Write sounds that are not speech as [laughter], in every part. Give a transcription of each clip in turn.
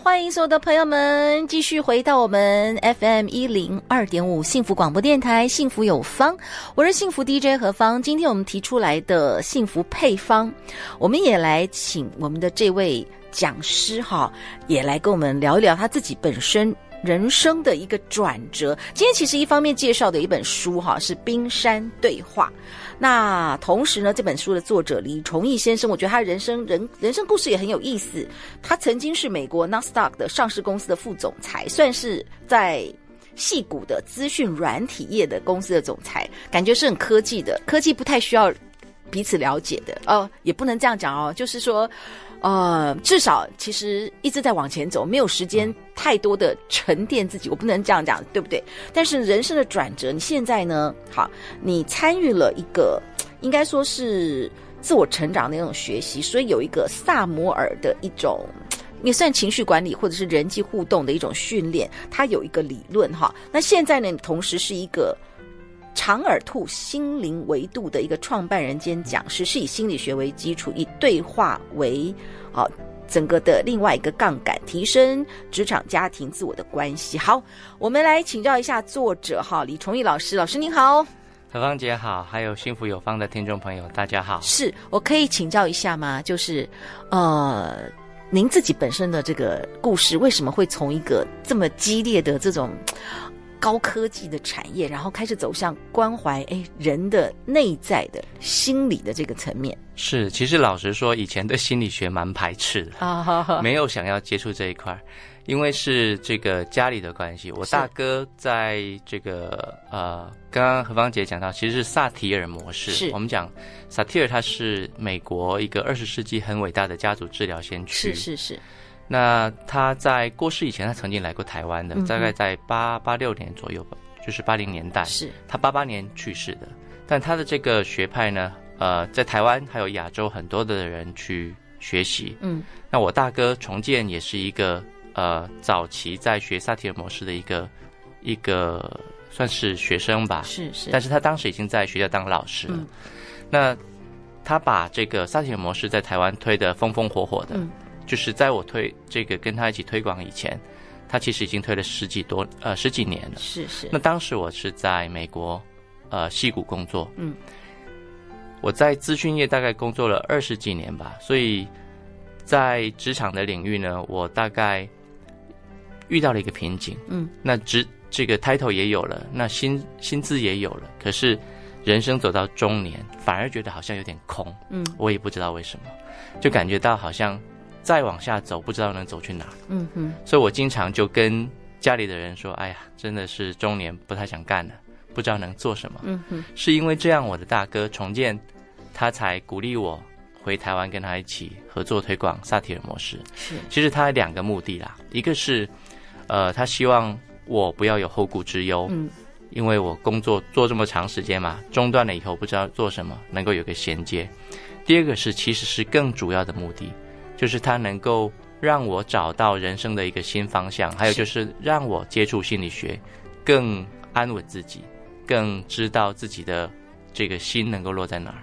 欢迎所有的朋友们继续回到我们 FM 一零二点五幸福广播电台，幸福有方，我是幸福 DJ 何方。今天我们提出来的幸福配方，我们也来请我们的这位讲师哈，也来跟我们聊一聊他自己本身人生的一个转折。今天其实一方面介绍的一本书哈，是《冰山对话》。那同时呢，这本书的作者李崇义先生，我觉得他人生人人生故事也很有意思。他曾经是美国纳斯达克的上市公司的副总裁，算是在矽谷的资讯软体业的公司的总裁，感觉是很科技的。科技不太需要彼此了解的哦，也不能这样讲哦，就是说。呃，至少其实一直在往前走，没有时间太多的沉淀自己，我不能这样讲，对不对？但是人生的转折，你现在呢？好，你参与了一个应该说是自我成长的那种学习，所以有一个萨摩尔的一种也算情绪管理或者是人际互动的一种训练，它有一个理论哈。那现在呢，你同时是一个。长耳兔心灵维度的一个创办人兼讲师，是以心理学为基础，以对话为啊整个的另外一个杠杆，提升职场、家庭、自我的关系。好，我们来请教一下作者哈，李崇义老师，老师您好，何芳姐好，还有幸福有方的听众朋友大家好。是我可以请教一下吗？就是呃，您自己本身的这个故事，为什么会从一个这么激烈的这种？高科技的产业，然后开始走向关怀哎人的内在的心理的这个层面。是，其实老实说，以前对心理学蛮排斥的 [laughs] 啊，没有想要接触这一块，因为是这个家里的关系。我大哥在这个呃，刚刚何芳姐讲到，其实是萨提尔模式。是我们讲萨提尔，他是美国一个二十世纪很伟大的家族治疗先驱。是是是。那他在过世以前，他曾经来过台湾的，大概在八八六年左右吧，就是八零年代。是他八八年去世的，但他的这个学派呢，呃，在台湾还有亚洲很多的人去学习。嗯，那我大哥重建也是一个呃早期在学萨提尔模式的一个一个算是学生吧。是是，但是他当时已经在学校当老师了。嗯，那他把这个萨提尔模式在台湾推得风风火火的。嗯就是在我推这个跟他一起推广以前，他其实已经推了十几多呃十几年了。是是。那当时我是在美国，呃，戏谷工作。嗯。我在资讯业大概工作了二十几年吧，所以在职场的领域呢，我大概遇到了一个瓶颈。嗯。那职这个 title 也有了，那薪薪资也有了，可是人生走到中年，反而觉得好像有点空。嗯。我也不知道为什么，就感觉到好像。再往下走，不知道能走去哪。嗯哼，所以我经常就跟家里的人说：“哎呀，真的是中年，不太想干了，不知道能做什么。”嗯哼，是因为这样，我的大哥重建，他才鼓励我回台湾跟他一起合作推广萨提尔模式。是，其实他有两个目的啦，一个是，呃，他希望我不要有后顾之忧。嗯，因为我工作做这么长时间嘛，中断了以后不知道做什么，能够有个衔接。第二个是，其实是更主要的目的。就是它能够让我找到人生的一个新方向，还有就是让我接触心理学，更安稳自己，更知道自己的这个心能够落在哪儿。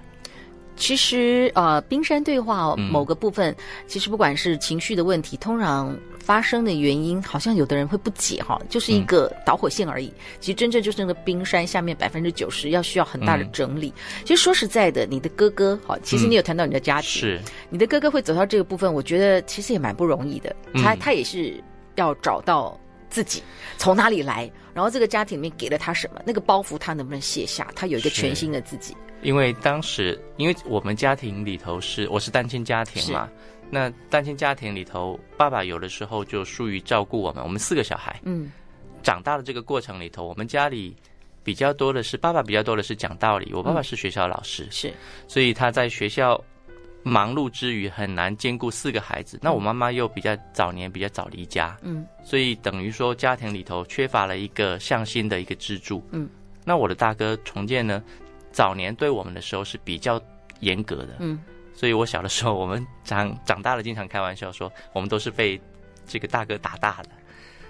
其实，呃，冰山对话某个部分，嗯、其实不管是情绪的问题，通常发生的原因，好像有的人会不解哈，就是一个导火线而已。嗯、其实真正就是那个冰山下面百分之九十要需要很大的整理。嗯、其实说实在的，你的哥哥，哈，其实你有谈到你的家庭，是、嗯、你的哥哥会走到这个部分，我觉得其实也蛮不容易的。他、嗯、他也是要找到自己从哪里来，然后这个家庭里面给了他什么，那个包袱他能不能卸下，他有一个全新的自己。因为当时，因为我们家庭里头是我是单亲家庭嘛，那单亲家庭里头，爸爸有的时候就疏于照顾我们，我们四个小孩，嗯，长大的这个过程里头，我们家里比较多的是爸爸比较多的是讲道理，我爸爸是学校老师，是、嗯，所以他在学校忙碌之余很难兼顾四个孩子。那我妈妈又比较早年比较早离家，嗯，所以等于说家庭里头缺乏了一个向心的一个支柱，嗯。那我的大哥重建呢，早年对我们的时候是比较严格的，嗯。所以我小的时候，我们长长大了，经常开玩笑说，我们都是被这个大哥打大的。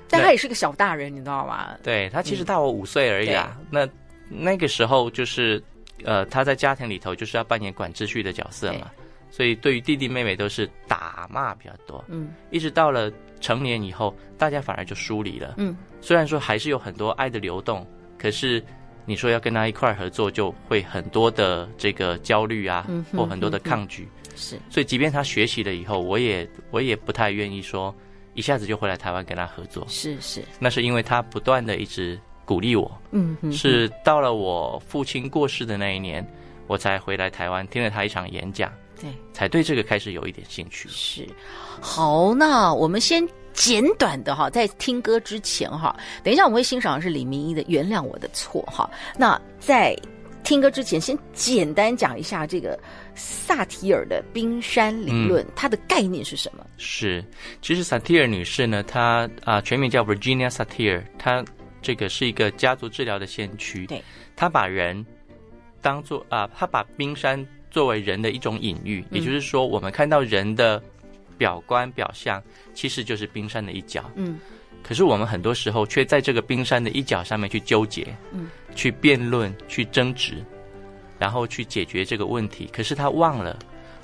但他也是个小大人，你知道吗？对，他其实大我五岁而已啊。嗯、那那个时候就是，呃，他在家庭里头就是要扮演管秩序的角色嘛。所以对于弟弟妹妹都是打骂比较多。嗯。一直到了成年以后，大家反而就疏离了。嗯。虽然说还是有很多爱的流动，可是你说要跟他一块合作，就会很多的这个焦虑啊，嗯、或很多的抗拒。是。所以即便他学习了以后，我也我也不太愿意说。一下子就回来台湾跟他合作，是是，那是因为他不断的一直鼓励我，嗯，嗯，是到了我父亲过世的那一年，我才回来台湾听了他一场演讲，对，才对这个开始有一点兴趣。是，好，那我们先简短的哈，在听歌之前哈，等一下我们会欣赏的是李明一的《原谅我的错》哈，那在。听歌之前，先简单讲一下这个萨提尔的冰山理论，嗯，它的概念是什么？是，其实萨提尔女士呢，她啊全名叫 Virginia Satir，她这个是一个家族治疗的先驱。对，她把人当做啊，她把冰山作为人的一种隐喻，嗯，也就是说，我们看到人的表观表象，其实就是冰山的一角。嗯。可是我们很多时候却在这个冰山的一角上面去纠结，嗯，去辩论、去争执，然后去解决这个问题。可是他忘了，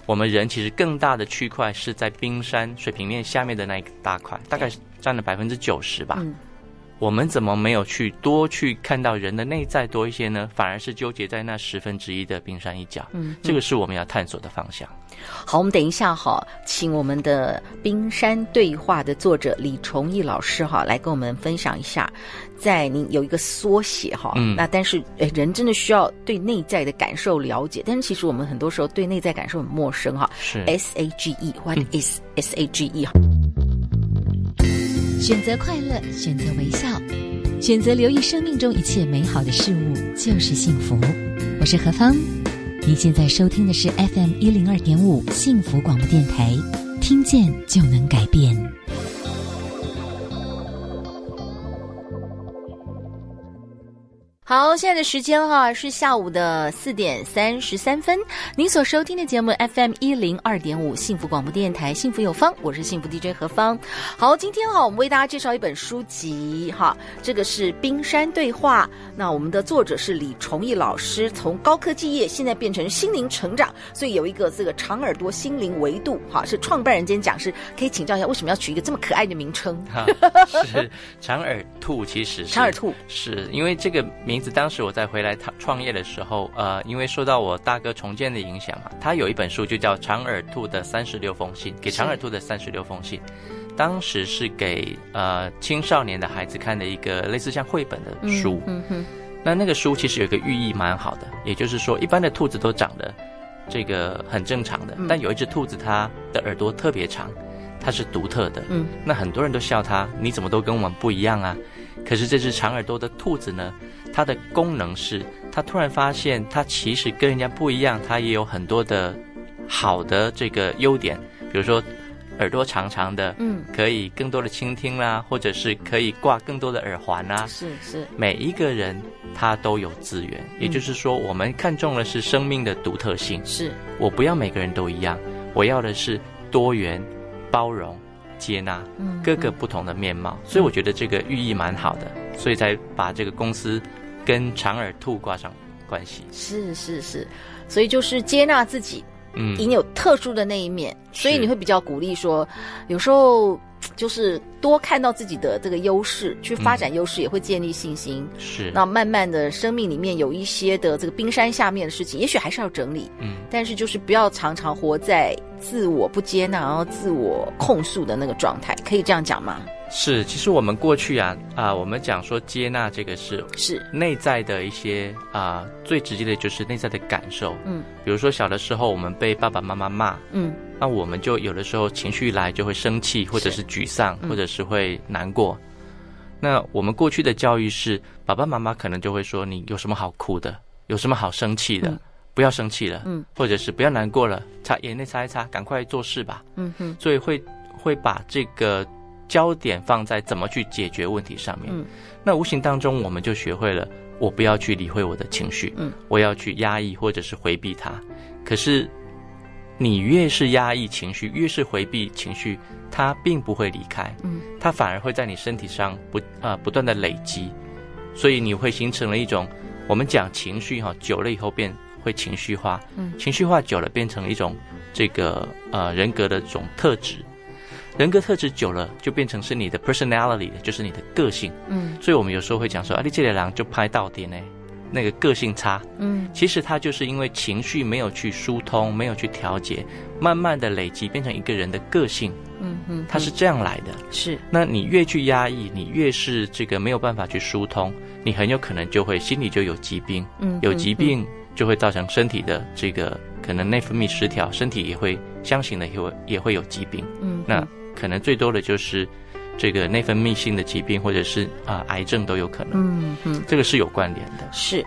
我们人其实更大的区块是在冰山水平面下面的那一大块，大概占了百分之九十吧。嗯。我们怎么没有去多去看到人的内在多一些呢？反而是纠结在那十分之一的冰山一角。嗯，这个是我们要探索的方向。好，我们等一下哈，请我们的《冰山对话》的作者李崇义老师哈来跟我们分享一下，在您有一个缩写哈，嗯，那但是诶，人真的需要对内在的感受了解，但是其实我们很多时候对内在感受很陌生哈。是 S A G E，What is S A G E？选择快乐，选择微笑，选择留意生命中一切美好的事物，就是幸福。我是何芳，您现在收听的是 FM 一零二点五幸福广播电台，听见就能改变。好，现在的时间哈是下午的四点三十三分。您所收听的节目 FM 一零二点五幸福广播电台，幸福有方，我是幸福 DJ 何芳。好，今天哈我们为大家介绍一本书籍哈，这个是《冰山对话》。那我们的作者是李崇义老师，从高科技业现在变成心灵成长，所以有一个这个长耳朵心灵维度哈，是创办人兼讲师，可以请教一下为什么要取一个这么可爱的名称？是长耳兔，其实是 [laughs] 长耳兔，是因为这个名。当时我在回来创创业的时候，呃，因为受到我大哥重建的影响嘛，他有一本书就叫《长耳兔的三十六封信》，给长耳兔的三十六封信，当时是给呃青少年的孩子看的一个类似像绘本的书。嗯嗯哼。那那个书其实有一个寓意蛮好的，也就是说，一般的兔子都长得这个很正常的，但有一只兔子它的耳朵特别长，它是独特的。嗯。那很多人都笑它，你怎么都跟我们不一样啊？可是这只长耳朵的兔子呢？它的功能是，它突然发现，它其实跟人家不一样，它也有很多的好的这个优点，比如说耳朵长长的，嗯，可以更多的倾听啦，或者是可以挂更多的耳环啦。是是，每一个人他都有资源，也就是说，我们看重的是生命的独特性。是，我不要每个人都一样，我要的是多元、包容、接纳各个不同的面貌。所以我觉得这个寓意蛮好的，所以才把这个公司。跟长耳兔挂上关系，是是是，所以就是接纳自己，嗯，你有特殊的那一面，所以你会比较鼓励说，有时候就是多看到自己的这个优势，去发展优势，也会建立信心。是，那慢慢的生命里面有一些的这个冰山下面的事情，也许还是要整理，嗯，但是就是不要常常活在自我不接纳，然后自我控诉的那个状态，可以这样讲吗？是，其实我们过去啊啊、呃，我们讲说接纳这个是是。内在的一些啊、呃，最直接的就是内在的感受。嗯，比如说小的时候我们被爸爸妈妈骂，嗯，那我们就有的时候情绪一来就会生气，或者是沮丧，或者是会难过。那我们过去的教育是爸爸妈妈可能就会说，你有什么好哭的，有什么好生气的，不要生气了，嗯，或者是不要难过了，擦眼泪擦一擦，赶快做事吧，嗯哼，所以会会把这个焦点放在怎么去解决问题上面，嗯，那无形当中我们就学会了，我不要去理会我的情绪，嗯，我要去压抑或者是回避它，可是你越是压抑情绪，越是回避情绪，它并不会离开，嗯，它反而会在你身体上不啊、呃、不断的累积，所以你会形成了一种我们讲情绪哈，久了以后变。会情绪化，嗯，情绪化久了变成一种这个呃人格的这种特质，人格特质久了就变成是你的 personality，就是你的个性，嗯，所以我们有时候会讲说啊，你这个人就拍到底呢，那个个性差，嗯，其实他就是因为情绪没有去疏通，没有去调节，慢慢的累积变成一个人的个性，嗯嗯，他是这样来的，是，那你越去压抑，你越是这个没有办法去疏通，你很有可能就会心里就有疾病，嗯，有疾病。就会造成身体的这个可能内分泌失调，身体也会相形的也会也会有疾病。嗯，那可能最多的就是这个内分泌性的疾病，或者是啊、呃、癌症都有可能。嗯嗯，这个是有关联的。是，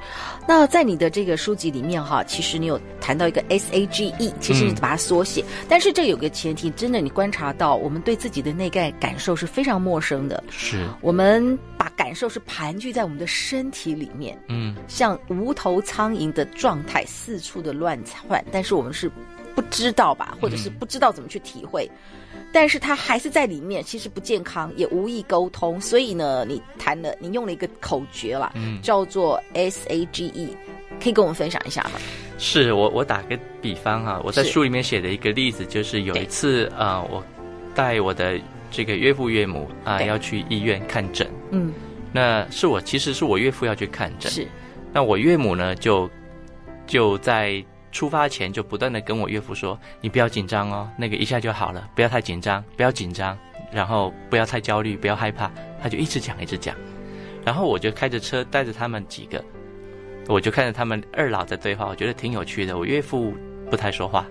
那在你的这个书籍里面哈，其实你有谈到一个 SAGE，其实你把它缩写，嗯、但是这有个前提，真的你观察到我们对自己的内在感受是非常陌生的。是，我们把。感受是盘踞在我们的身体里面，嗯，像无头苍蝇的状态四处的乱窜，但是我们是不知道吧，或者是不知道怎么去体会，嗯、但是他还是在里面，其实不健康，也无意沟通，所以呢，你谈了，你用了一个口诀啦，嗯，叫做 S A G E，可以跟我们分享一下吗？是我我打个比方哈、啊，我在书里面写的一个例子，就是有一次啊、呃，我带我的。这个岳父岳母啊，要去医院看诊。嗯，那是我，其实是我岳父要去看诊。是，那我岳母呢，就就在出发前就不断的跟我岳父说：“你不要紧张哦，那个一下就好了，不要太紧张，不要紧张，然后不要太焦虑，不要害怕。”他就一直讲，一直讲。然后我就开着车带着他们几个，我就看着他们二老在对话，我觉得挺有趣的。我岳父不太说话，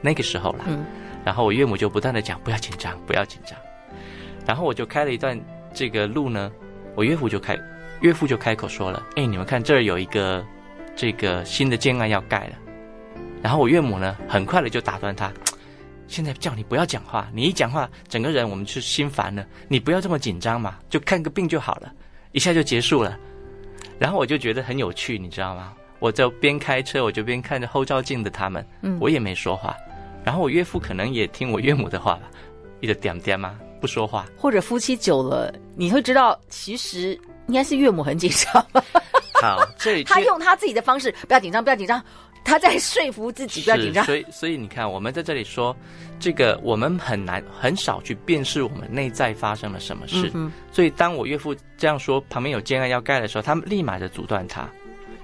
那个时候了。嗯，然后我岳母就不断的讲：“不要紧张，不要紧张。”然后我就开了一段这个路呢，我岳父就开，岳父就开口说了：“哎，你们看这儿有一个这个新的建案要盖了。”然后我岳母呢，很快的就打断他：“现在叫你不要讲话，你一讲话，整个人我们就心烦了。你不要这么紧张嘛，就看个病就好了，一下就结束了。”然后我就觉得很有趣，你知道吗？我就边开车，我就边看着后照镜的他们，嗯，我也没说话。然后我岳父可能也听我岳母的话吧，一直点点嘛。不说话，或者夫妻久了，你会知道，其实应该是岳母很紧张。好，这 [laughs] 他用他自己的方式，不要紧张，不要紧张，他在说服自己不要紧张。所以，所以你看，我们在这里说，这个我们很难很少去辨识我们内在发生了什么事。嗯、所以，当我岳父这样说，旁边有建案要盖的时候，他们立马就阻断他，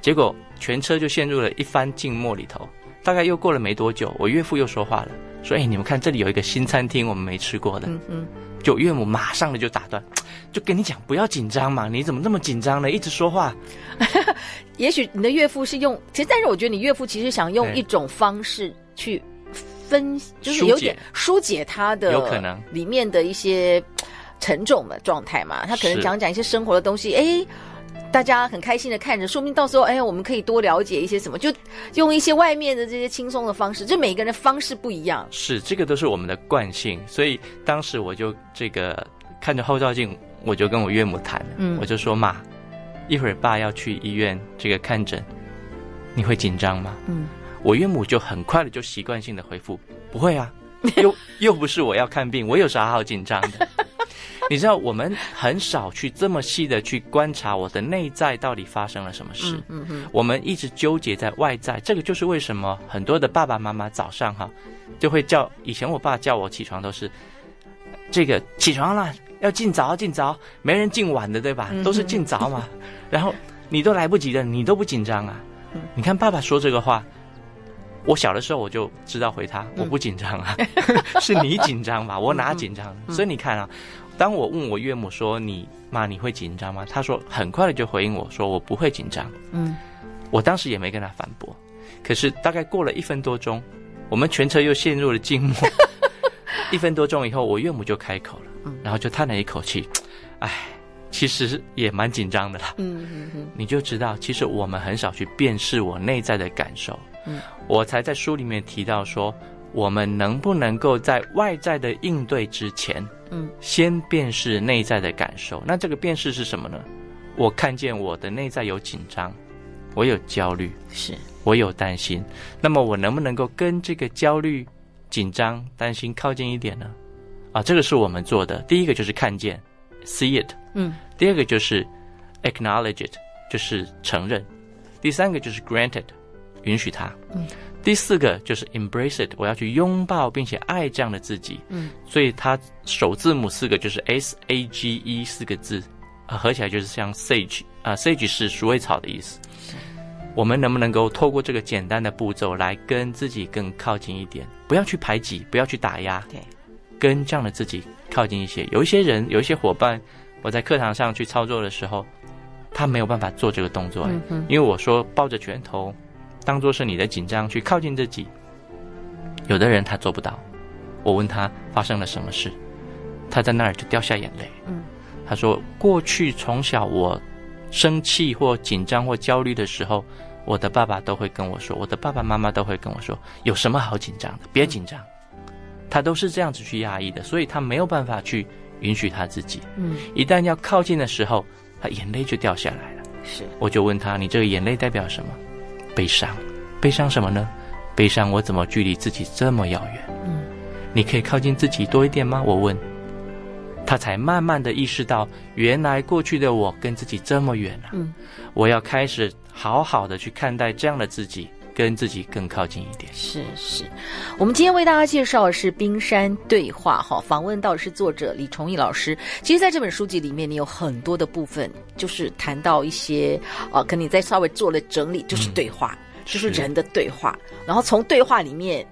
结果全车就陷入了一番静默里头。大概又过了没多久，我岳父又说话了，说：“哎，你们看这里有一个新餐厅，我们没吃过的。”嗯嗯，就岳母马上的就打断，就跟你讲不要紧张嘛，你怎么那么紧张呢？一直说话。[laughs] 也许你的岳父是用，其实但是我觉得你岳父其实想用一种方式去分，就是有点疏解他的有可能里面的一些沉重的状态嘛，他可能讲讲一些生活的东西，哎。大家很开心的看着，说明到时候，哎，我们可以多了解一些什么，就用一些外面的这些轻松的方式，就每个人的方式不一样。是，这个都是我们的惯性，所以当时我就这个看着后照镜，我就跟我岳母谈，嗯，我就说妈，一会儿爸要去医院这个看诊，你会紧张吗？嗯，我岳母就很快的就习惯性的回复，不会啊，[laughs] 又又不是我要看病，我有啥好紧张的？[laughs] 你知道，我们很少去这么细的去观察我的内在到底发生了什么事。嗯嗯，我们一直纠结在外在，这个就是为什么很多的爸爸妈妈早上哈就会叫，以前我爸叫我起床都是这个起床了，要尽早尽早，没人尽晚的对吧？都是尽早嘛。[laughs] 然后你都来不及的，你都不紧张啊？你看爸爸说这个话，我小的时候我就知道回他，我不紧张啊，[laughs] 是你紧张吧？我哪紧张？所以你看啊。当我问我岳母说：“你妈，你会紧张吗？”他说：“很快的就回应我说，我不会紧张。”嗯，我当时也没跟他反驳。可是大概过了一分多钟，我们全车又陷入了静默。[laughs] 一分多钟以后，我岳母就开口了，然后就叹了一口气：“哎，其实也蛮紧张的啦。嗯嗯嗯，你就知道，其实我们很少去辨识我内在的感受。嗯，我才在书里面提到说，我们能不能够在外在的应对之前，嗯，先辨识内在的感受？那这个辨识是什么呢？我看见我的内在有紧张，我有焦虑，是我有担心。那么我能不能够跟这个焦虑、紧张、担心靠近一点呢？啊，这个是我们做的。第一个就是看见，see it，嗯。第二个就是 acknowledge it，就是承认。第三个就是 granted，允许它。嗯。第四个就是 embrace it，我要去拥抱并且爱这样的自己。嗯。所以它首字母四个就是 S A G E 四个字。合起来就是像 sage 啊，sage 是鼠尾草的意思。我们能不能够透过这个简单的步骤来跟自己更靠近一点？不要去排挤，不要去打压，对，跟这样的自己靠近一些。有一些人，有一些伙伴，我在课堂上去操作的时候，他没有办法做这个动作，嗯，因为我说抱着拳头，当做是你的紧张去靠近自己。有的人他做不到，我问他发生了什么事，他在那儿就掉下眼泪，嗯。他说：“过去从小我生气或紧张或焦虑的时候，我的爸爸都会跟我说，我的爸爸妈妈都会跟我说，有什么好紧张的？别紧张。他都是这样子去压抑的，所以他没有办法去允许他自己。嗯，一旦要靠近的时候，他眼泪就掉下来了。是，我就问他：你这个眼泪代表什么？悲伤。悲伤什么呢？悲伤我怎么距离自己这么遥远？嗯，你可以靠近自己多一点吗？我问。”他才慢慢的意识到，原来过去的我跟自己这么远了。嗯，我要开始好好的去看待这样的自己，跟自己更靠近一点。是是，我们今天为大家介绍的是《冰山对话》哈，访问到的是作者李崇义老师。其实，在这本书籍里面，你有很多的部分，就是谈到一些啊，跟你再稍微做了整理，就是对话，嗯、就是人的对话。然后从对话里面，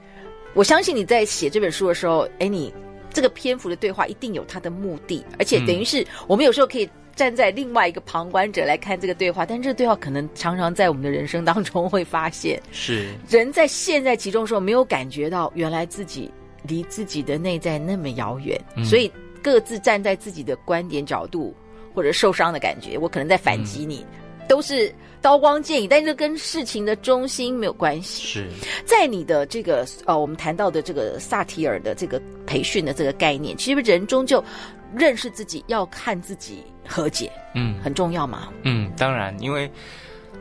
我相信你在写这本书的时候，哎，你。这个篇幅的对话一定有它的目的，而且等于是我们有时候可以站在另外一个旁观者来看这个对话，但这个对话可能常常在我们的人生当中会发现，是人在陷在其中的时候没有感觉到原来自己离自己的内在那么遥远，嗯，所以各自站在自己的观点角度或者受伤的感觉，我可能在反击你，嗯，都是。刀光剑影，但这跟事情的中心没有关系。是在你的这个呃，我们谈到的这个萨提尔的这个培训的这个概念，其实人终究认识自己，要看自己和解，嗯，很重要嘛？嗯，当然，因为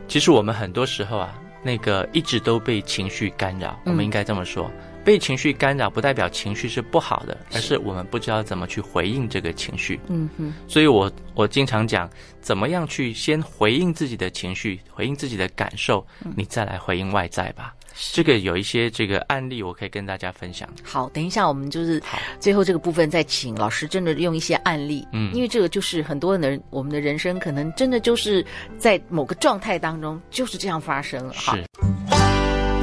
其实我们很多时候啊，那个一直都被情绪干扰，我们应该这么说。嗯被情绪干扰不代表情绪是不好的，而是我们不知道怎么去回应这个情绪。嗯哼，所以我我经常讲，怎么样去先回应自己的情绪，回应自己的感受，你再来回应外在吧。这个有一些这个案例，我可以跟大家分享。好，等一下我们就是最后这个部分再请老师真的用一些案例。嗯，因为这个就是很多人我们的人生可能真的就是在某个状态当中就是这样发生了。是，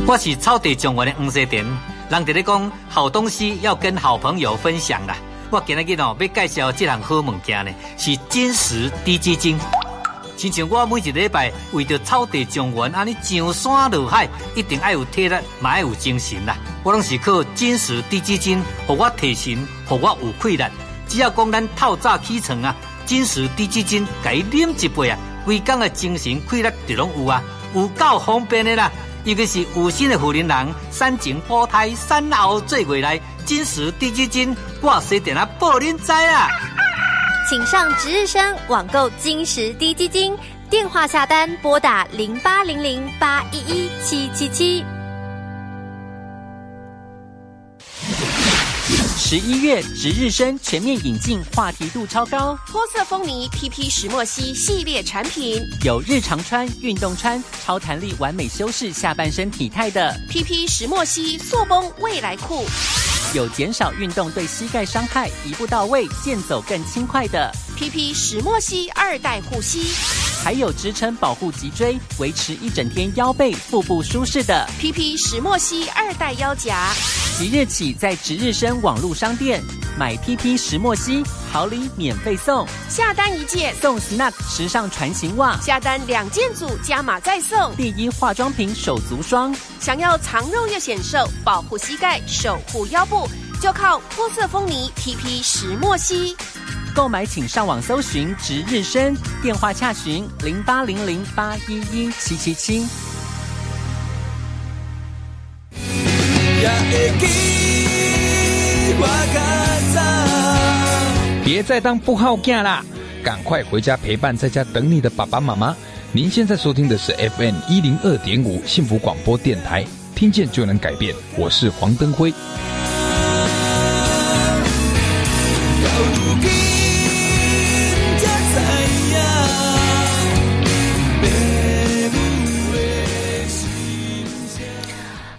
我是草地中文的黄世典。人哋咧讲好东西要跟好朋友分享啦，我今日日哦要介绍这项好物件呢，是金石滴鸡精。亲像我每一礼拜为着草地种园安尼上山下海，一定爱有体力，嘛爱有精神啦。我拢是靠金石滴鸡精，互我提神，互我有气力。只要讲咱透早起床啊，金石滴鸡精，甲伊啉一杯啊，规工的精神气力就拢有啊，有够方便的啦。尤其是有心的妇人人，产前保胎、产后做未来，金石滴鸡精，我随电啊报恁知啊！请上值日生网购金石低基金，电话下单拨打零八零零八一一七七七。十一月值日生全面引进，话题度超高。脱色风靡 PP 石墨烯系列产品，有日常穿、运动穿，超弹力完美修饰下半身体态的 PP 石墨烯塑崩未来裤，有减少运动对膝盖伤害，一步到位，健走更轻快的。PP 石墨烯二代护膝，还有支撑保护脊椎，维持一整天腰背腹部舒适的 PP 石墨烯二代腰夹。即日起在值日生网络商店买 PP 石墨烯，好礼免费送，下单一件送 Snug 时尚船型袜，下单两件组加码再送第一化妆品手足霜。想要藏肉又显瘦，保护膝盖，守护腰部，就靠脱色风靡 PP 石墨烯。购买请上网搜寻值日生，电话洽询零八零零八一一七七七。别再当不好囝啦，赶快回家陪伴在家等你的爸爸妈妈。您现在收听的是 FM 一零二点五幸福广播电台，听见就能改变。我是黄登辉。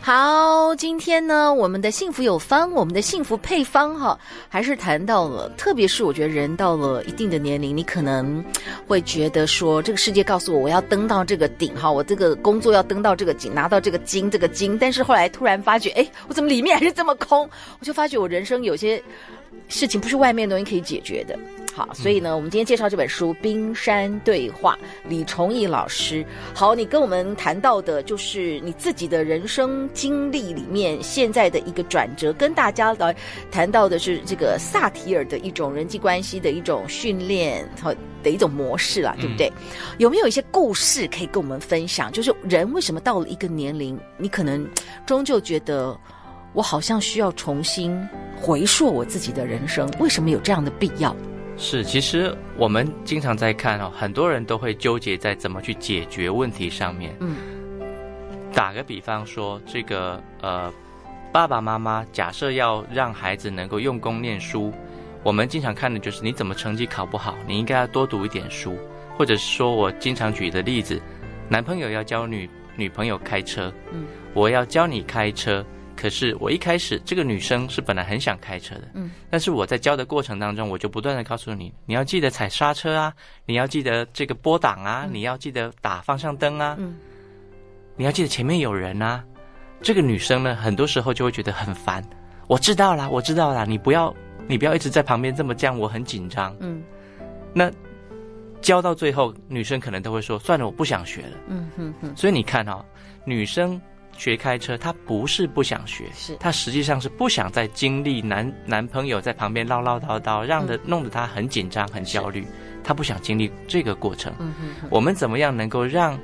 好，今天呢，我们的幸福有方，我们的幸福配方哈，还是谈到了，特别是我觉得人到了一定的年龄，你可能会觉得说，这个世界告诉我，我要登到这个顶哈，我这个工作要登到这个顶，拿到这个金，这个金，但是后来突然发觉，哎，我怎么里面还是这么空？我就发觉我人生有些事情不是外面的东西可以解决的。好，所以呢，我们今天介绍这本书《冰山对话》，李崇义老师。好，你跟我们谈到的就是你自己的人生经历里面现在的一个转折，跟大家来谈到的是这个萨提尔的一种人际关系的一种训练和的一种模式啦，对不对？嗯、有没有一些故事可以跟我们分享？就是人为什么到了一个年龄，你可能终究觉得我好像需要重新回溯我自己的人生，为什么有这样的必要？是，其实我们经常在看哦，很多人都会纠结在怎么去解决问题上面。嗯，打个比方说，这个呃，爸爸妈妈假设要让孩子能够用功念书，我们经常看的就是你怎么成绩考不好，你应该要多读一点书，或者是说我经常举的例子，男朋友要教女女朋友开车，嗯，我要教你开车。可是我一开始，这个女生是本来很想开车的，嗯，但是我在教的过程当中，我就不断的告诉你，你要记得踩刹车啊，你要记得这个拨档啊，嗯，你要记得打方向灯啊，嗯，你要记得前面有人啊。这个女生呢，很多时候就会觉得很烦。我知道啦，我知道啦，你不要，你不要一直在旁边这么这样，我很紧张。嗯，那教到最后，女生可能都会说，算了，我不想学了。嗯哼哼。所以你看哦，女生。学开车，她不是不想学，是她实际上是不想再经历男男朋友在旁边唠唠叨叨，让的弄得她很紧张、很焦虑。她不想经历这个过程。嗯哼哼。我们怎么样能够让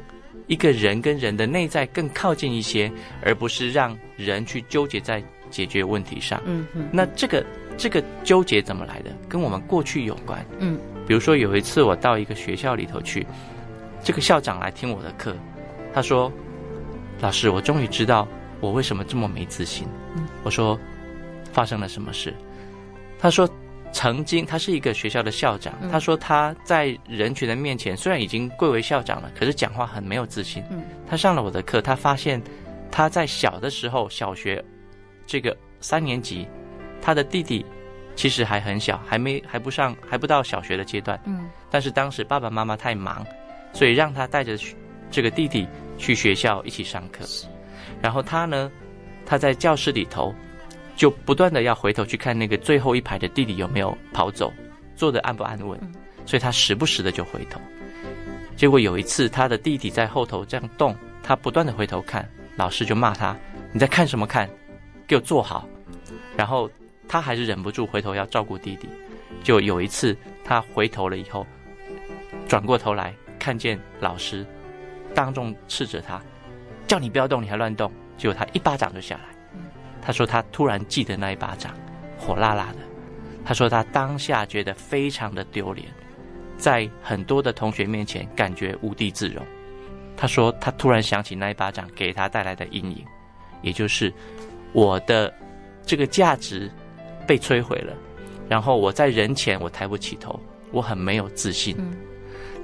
一个人跟人的内在更靠近一些，而不是让人去纠结在解决问题上？嗯哼。那这个这个纠结怎么来的？跟我们过去有关。嗯。比如说有一次我到一个学校里头去，这个校长来听我的课，他说。老师，我终于知道我为什么这么没自信。嗯，我说发生了什么事？他说曾经他是一个学校的校长，他说他在人群的面前虽然已经贵为校长了，可是讲话很没有自信。嗯，他上了我的课，他发现他在小的时候，小学这个三年级，他的弟弟其实还很小，还没还不上还不到小学的阶段。嗯，但是当时爸爸妈妈太忙，所以让他带着这个弟弟。去学校一起上课，然后他呢，他在教室里头就不断的要回头去看那个最后一排的弟弟有没有跑走，坐的安不安稳，所以他时不时的就回头。结果有一次他的弟弟在后头这样动，他不断的回头看，老师就骂他：“你在看什么看？给我坐好。”然后他还是忍不住回头要照顾弟弟。就有一次他回头了以后，转过头来看见老师。当众斥责他，叫你不要动，你还乱动，结果他一巴掌就下来。他说他突然记得那一巴掌，火辣辣的。他说他当下觉得非常的丢脸，在很多的同学面前感觉无地自容。他说他突然想起那一巴掌给他带来的阴影，也就是我的这个价值被摧毁了，然后我在人前我抬不起头，我很没有自信，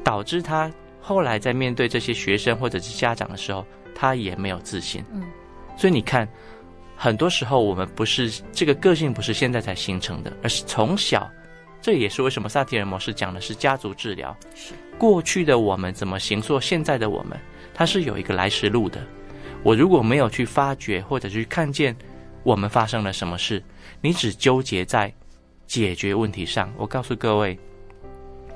导致他。后来在面对这些学生或者是家长的时候，他也没有自信。嗯，所以你看，很多时候我们不是这个个性不是现在才形成的，而是从小。这也是为什么萨提尔模式讲的是家族治疗。是过去的我们怎么行做现在的我们，它是有一个来时路的。我如果没有去发掘或者去看见我们发生了什么事，你只纠结在解决问题上，我告诉各位。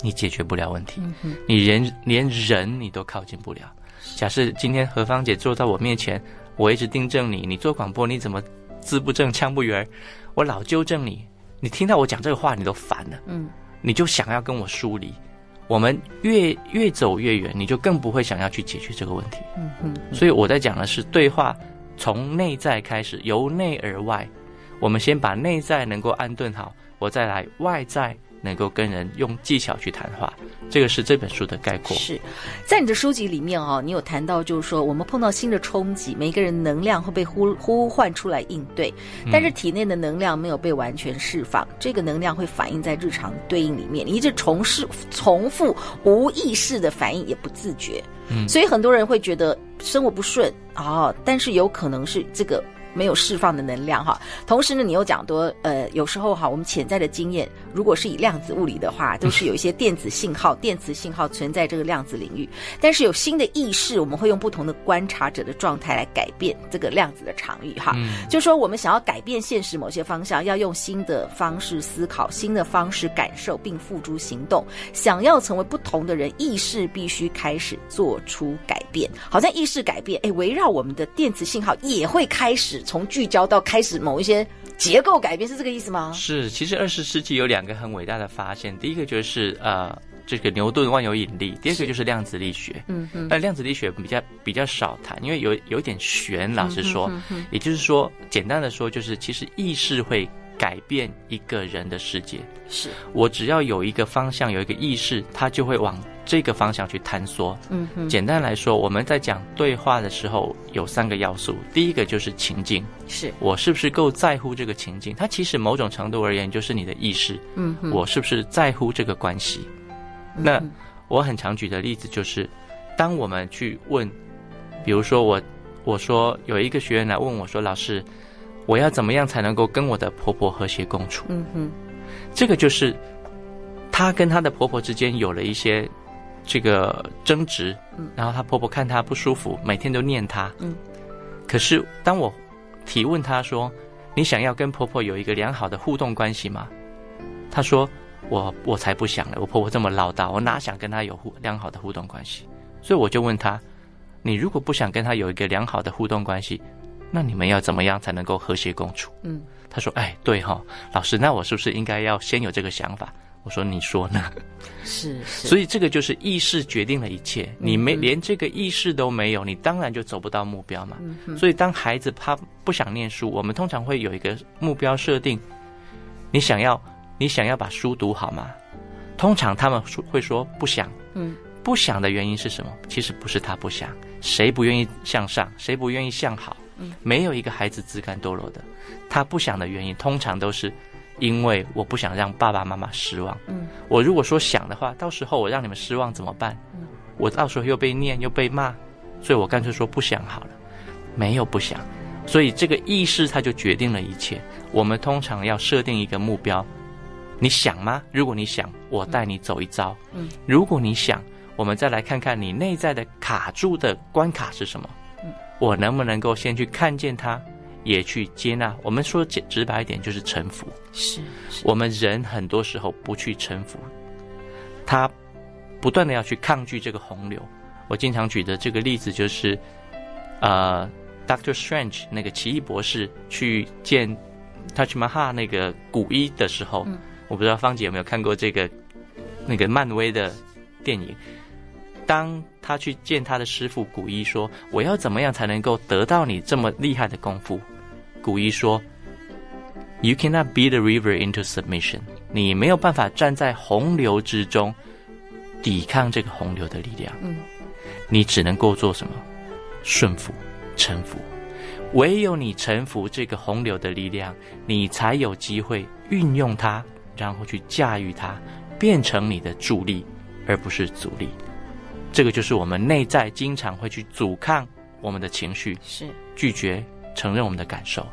你解决不了问题，你连连人你都靠近不了。假设今天何芳姐坐在我面前，我一直订正你，你做广播你怎么字不正腔不圆？我老纠正你，你听到我讲这个话你都烦了。嗯，你就想要跟我疏离。我们越越走越远，你就更不会想要去解决这个问题。嗯嗯。所以我在讲的是对话，从内在开始，由内而外。我们先把内在能够安顿好，我再来外在。能够跟人用技巧去谈话，这个是这本书的概括。是在你的书籍里面哦，你有谈到，就是说我们碰到新的冲击，每个人能量会被呼呼唤出来应对，但是体内的能量没有被完全释放，嗯、这个能量会反映在日常对应里面，你一直重试重复无意识的反应，也不自觉。嗯，所以很多人会觉得生活不顺啊、哦，但是有可能是这个。没有释放的能量哈，同时呢，你又讲多呃，有时候哈，我们潜在的经验，如果是以量子物理的话，[laughs] 都是有一些电子信号、电磁信号存在这个量子领域。但是有新的意识，我们会用不同的观察者的状态来改变这个量子的场域哈。嗯，就说我们想要改变现实某些方向，要用新的方式思考、新的方式感受，并付诸行动。想要成为不同的人，意识必须开始做出改变。好像意识改变，哎，围绕我们的电磁信号也会开始。从聚焦到开始某一些结构改变，是这个意思吗？是，其实二十世纪有两个很伟大的发现，第一个就是呃这个牛顿万有引力，第二个就是量子力学。嗯嗯。但量子力学比较比较少谈，因为有有一点悬，老实说。嗯哼哼哼。也就是说，简单的说，就是其实意识会。改变一个人的世界，是我只要有一个方向，有一个意识，他就会往这个方向去探索。嗯哼，简单来说，我们在讲对话的时候有三个要素，第一个就是情境，是我是不是够在乎这个情境？它其实某种程度而言就是你的意识。嗯哼，我是不是在乎这个关系？那我很常举的例子就是，当我们去问，比如说我我说有一个学员来问我说，老师。我要怎么样才能够跟我的婆婆和谐共处？嗯哼，这个就是她跟她的婆婆之间有了一些这个争执，嗯，然后她婆婆看她不舒服，每天都念她，嗯。可是当我提问她说：“你想要跟婆婆有一个良好的互动关系吗？”她说：“我我才不想了，我婆婆这么唠叨，我哪想跟她有互良好的互动关系？”所以我就问她：“你如果不想跟她有一个良好的互动关系？”那你们要怎么样才能够和谐共处？嗯，他说：“哎，对哈、哦，老师，那我是不是应该要先有这个想法？”我说：“你说呢？”是，是，所以这个就是意识决定了一切。你没连这个意识都没有，你当然就走不到目标嘛。嗯、所以当孩子他不想念书，我们通常会有一个目标设定：你想要你想要把书读好吗？通常他们会说不想。嗯，不想的原因是什么？其实不是他不想，谁不愿意向上？谁不愿意向好？嗯，没有一个孩子自甘堕落的，他不想的原因，通常都是因为我不想让爸爸妈妈失望。嗯，我如果说想的话，到时候我让你们失望怎么办？嗯，我到时候又被念又被骂，所以我干脆说不想好了。没有不想，所以这个意识它就决定了一切。我们通常要设定一个目标，你想吗？如果你想，我带你走一遭。嗯，如果你想，我们再来看看你内在的卡住的关卡是什么。我能不能够先去看见他，也去接纳？我们说直直白一点，就是臣服。是，是我们人很多时候不去臣服，他不断的要去抗拒这个洪流。我经常举的这个例子就是，呃，Doctor Strange 那个奇异博士去见 Taj Mahal 那个古一的时候，嗯，我不知道芳姐有没有看过这个那个漫威的电影。当他去见他的师傅古一说：“我要怎么样才能够得到你这么厉害的功夫？”古一说：“You cannot beat the river into submission。你没有办法站在洪流之中抵抗这个洪流的力量。嗯，你只能够做什么？顺服、臣服。唯有你臣服这个洪流的力量，你才有机会运用它，然后去驾驭它，变成你的助力，而不是阻力。”这个就是我们内在经常会去阻抗我们的情绪，是。拒绝承认我们的感受。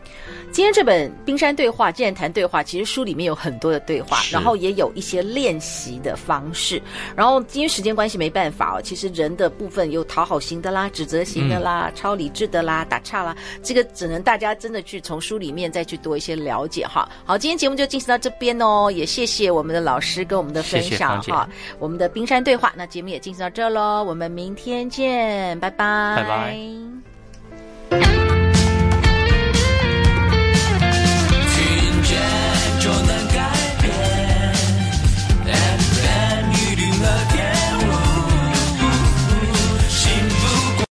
今天这本《冰山对话》，既然谈对话，其实书里面有很多的对话，然后也有一些练习的方式。然后因为时间关系没办法哦，其实人的部分有讨好型的啦、指责型的啦、嗯、超理智的啦、打岔啦，这个只能大家真的去从书里面再去多一些了解哈。好，今天节目就进行到这边哦，也谢谢我们的老师跟我们的分享哈。我们的《冰山对话》，那节目也进行到这喽，我们明天见，拜拜，拜拜。